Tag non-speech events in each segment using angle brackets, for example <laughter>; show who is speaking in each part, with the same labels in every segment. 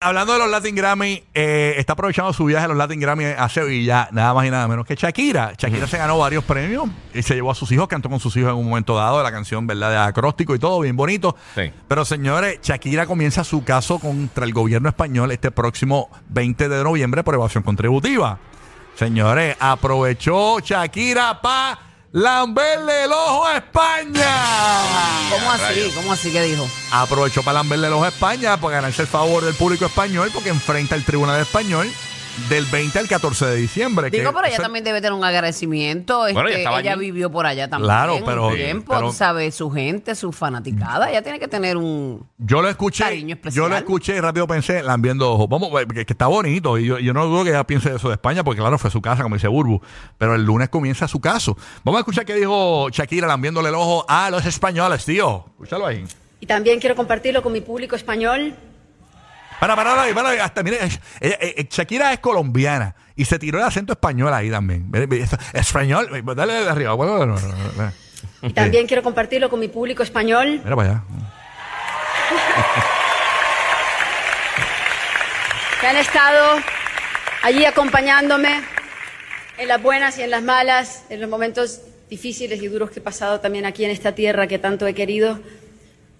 Speaker 1: Hablando de los Latin Grammy, eh, está aprovechando su viaje a los Latin Grammy a Sevilla, nada más y nada menos que Shakira. Shakira se ganó varios premios y se llevó a sus hijos, cantó con sus hijos en un momento dado, la canción, ¿verdad? De acróstico y todo, bien bonito.
Speaker 2: Sí.
Speaker 1: Pero señores, Shakira comienza su caso contra el gobierno español este próximo 20 de noviembre por evasión contributiva. Señores, aprovechó Shakira para lamberle el ojo a España.
Speaker 3: ¿Cómo así? ¿Cómo así que dijo?
Speaker 1: Aprovechó para lamberle el ojo a España para ganarse el favor del público español porque enfrenta al Tribunal Español del 20 al 14 de diciembre.
Speaker 3: Digo,
Speaker 1: que-
Speaker 3: pero ella también debe tener un agradecimiento.
Speaker 2: Bueno, ella
Speaker 3: este, ella vivió por allá también.
Speaker 1: Claro, pero-
Speaker 3: un tiempo,
Speaker 1: pero-
Speaker 3: sabes, su gente, su fanaticada. Ella tiene que tener un.
Speaker 1: Yo lo escuché,
Speaker 3: Cariño especial.
Speaker 1: yo lo escuché y rápido pensé, lambiendo ojos. Vamos, eh, que, que está bonito. Y yo, yo no dudo que ella piense eso de España, porque claro, fue su casa, como dice Burbu. Pero el lunes comienza su caso. Vamos a escuchar qué dijo Shakira lambiéndole el ojo a los españoles, tío. Escúchalo ahí.
Speaker 4: Y también quiero compartirlo con mi público español.
Speaker 1: Para, para, para, ahí. hasta, mire, eh, eh, eh, Shakira es colombiana y se tiró el acento español ahí también. Español, eh, dale de arriba. Bueno, no, no, no, no.
Speaker 4: Y también quiero compartirlo con mi público español.
Speaker 1: Mira para allá.
Speaker 4: que han estado allí acompañándome en las buenas y en las malas, en los momentos difíciles y duros que he pasado también aquí en esta tierra que tanto he querido,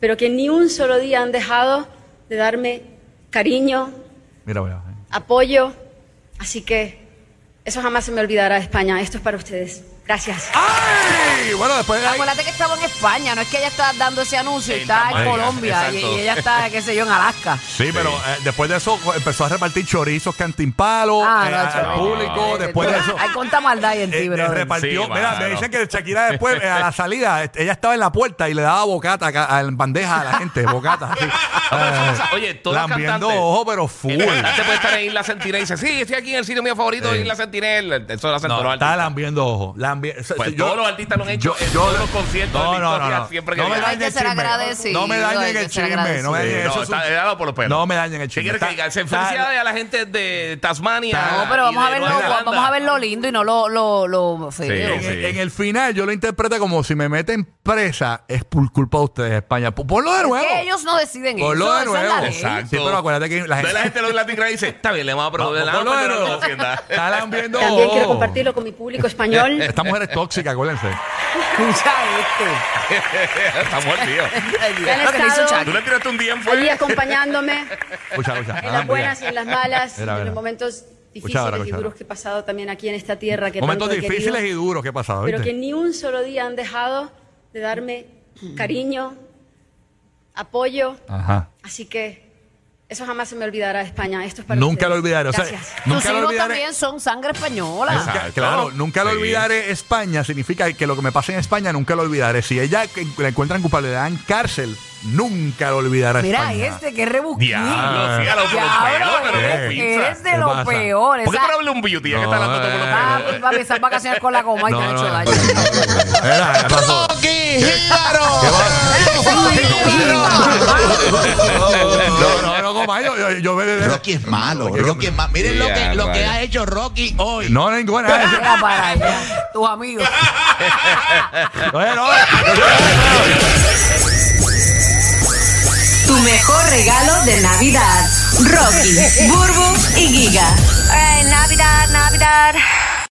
Speaker 4: pero que ni un solo día han dejado de darme cariño,
Speaker 1: Mira allá.
Speaker 4: apoyo, así que eso jamás se me olvidará, España. Esto es para ustedes. Gracias.
Speaker 1: ¡Ay! Bueno, después de ahí-
Speaker 3: Acuérdate que estaba en España, no es que ella está dando ese anuncio y
Speaker 2: En
Speaker 3: está en Colombia y,
Speaker 2: exacto.
Speaker 3: y ella está, qué sé yo, en Alaska.
Speaker 1: Sí, pero eh, después de eso empezó a repartir chorizos cantimpalos
Speaker 3: Ah,
Speaker 1: eh,
Speaker 3: no,
Speaker 1: al
Speaker 3: chaval.
Speaker 1: público. Después de eso.
Speaker 3: Hay cuánta maldad hay en
Speaker 1: eh,
Speaker 3: ti,
Speaker 1: eh,
Speaker 3: bro.
Speaker 1: repartió,
Speaker 2: Sí,
Speaker 1: mira,
Speaker 2: mano.
Speaker 1: me dicen que Shakira después, eh, a la salida, eh, ella estaba en la puerta y le daba bocata acá, en bandeja a la gente, bocata. así. <laughs> Eh,
Speaker 2: Oye, todos los
Speaker 1: Lambiendo
Speaker 2: cantantes.
Speaker 1: ojo, pero full.
Speaker 2: El cantante puede estar en Isla Sentinel y dice, sí, estoy aquí en el sitio mío favorito,
Speaker 1: Sí.
Speaker 2: Isla Sentinel. Eso lo hacen todos
Speaker 1: No,
Speaker 2: los
Speaker 1: está
Speaker 2: artistas.
Speaker 1: lambiendo ojo. Eso-
Speaker 2: Pues
Speaker 1: yo-
Speaker 2: todos los artistas lo han hecho
Speaker 1: yo-
Speaker 2: en
Speaker 1: yo-
Speaker 2: todos los conciertos
Speaker 1: no,
Speaker 2: de la
Speaker 1: no,
Speaker 2: historia,
Speaker 1: no, no.
Speaker 2: siempre que
Speaker 1: no me dañen
Speaker 3: Hay
Speaker 1: el
Speaker 3: que ser
Speaker 1: chisme.
Speaker 3: agradecido,
Speaker 1: No me
Speaker 3: hay
Speaker 1: dañen
Speaker 3: que
Speaker 1: el
Speaker 3: ser
Speaker 1: chisme. No me dañen
Speaker 2: no,
Speaker 1: eso. es un-
Speaker 2: está- dalo por los pelos.
Speaker 1: No me dañen el
Speaker 2: ¿Qué
Speaker 1: chisme.
Speaker 2: quieres que
Speaker 1: Está-
Speaker 2: diga? Se
Speaker 1: está-
Speaker 2: felicidades a la gente de Tasmania.
Speaker 3: No, pero vamos a, ver lo, vamos a ver lo lindo y no lo, lo, lo feo.
Speaker 1: En,
Speaker 2: Sí.
Speaker 1: en el final yo lo interpreto como si me meten presa es por culpa de ustedes, España. Ponlo de
Speaker 3: Es
Speaker 1: nuevo.
Speaker 3: que ellos no deciden eso.
Speaker 1: Ponlo de
Speaker 3: esa es la
Speaker 1: nuevo.
Speaker 3: ley.
Speaker 2: Exacto.
Speaker 1: Sí, pero acuérdate que la gente...
Speaker 2: la gente de los Latin Grammy dice, está bien, le vamos a le
Speaker 1: Ponlo de nuevo. <laughs> Está lambiendo
Speaker 4: También quiero compartirlo con mi público español. <laughs>
Speaker 1: Esta mujer es tóxica, acuérdense.
Speaker 3: Escucha este. <laughs> Lo que le hizo
Speaker 4: estado
Speaker 3: Shakira.
Speaker 2: ¿Tú le tiraste un día en
Speaker 4: allí
Speaker 2: fuego?
Speaker 4: acompañándome
Speaker 1: Escucha, escucha.
Speaker 4: en las buenas y en las malas,
Speaker 1: Mira,
Speaker 4: en
Speaker 1: mira.
Speaker 4: los momentos
Speaker 1: Escucha
Speaker 4: difíciles
Speaker 1: ahora,
Speaker 4: y
Speaker 1: escucha
Speaker 4: duros
Speaker 1: ahora.
Speaker 4: que he pasado también aquí en esta tierra que
Speaker 1: Momentos
Speaker 4: tanto he
Speaker 1: difíciles y
Speaker 4: querido,
Speaker 1: duros que he pasado,
Speaker 4: pero
Speaker 1: ¿viste?
Speaker 4: que ni un solo día han dejado de darme cariño, apoyo,
Speaker 1: Ajá.
Speaker 4: así que eso jamás se me olvidará, España. Esto es para
Speaker 1: Nunca
Speaker 4: ustedes.
Speaker 1: lo olvidaré. O sea,
Speaker 4: Gracias.
Speaker 3: Tus
Speaker 1: nunca lo
Speaker 3: hijos
Speaker 1: olvidaré.
Speaker 3: también son sangre española.
Speaker 1: Nunca-
Speaker 2: Exacto.
Speaker 1: claro, nunca lo
Speaker 2: Sí.
Speaker 1: olvidaré. España significa que lo que me pasa en España nunca lo olvidaré. Si ella que- la encuentran culpable, le dan cárcel, nunca lo olvidará.
Speaker 3: Mira
Speaker 1: España.
Speaker 3: este, qué rebusquín.
Speaker 2: Diablo, sí, a lo por los
Speaker 3: Diablo,
Speaker 2: pelos, pero
Speaker 1: ¿qué
Speaker 2: con pinza.
Speaker 3: eres de
Speaker 1: ¿Qué
Speaker 3: lo
Speaker 1: pasa?
Speaker 3: peor.
Speaker 2: ¿Por qué
Speaker 3: Esa-
Speaker 2: tú no hablas un beauty? Ya que
Speaker 1: No,
Speaker 2: hablando todo por los.
Speaker 3: Ah,
Speaker 2: pelos.
Speaker 3: pues, papi, esas vacaciones con la goma y te han hecho
Speaker 1: yo, yo, yo me-
Speaker 5: Rocky es malo, Rocky es malo. Miren lo que, lo que ha hecho Rocky hoy.
Speaker 1: No, ninguna.
Speaker 3: Para allá, tus amigos. <laughs>
Speaker 1: No.
Speaker 6: Tu mejor regalo de Navidad. Rocky, Burbu y Giga.
Speaker 7: Navidad, Navidad.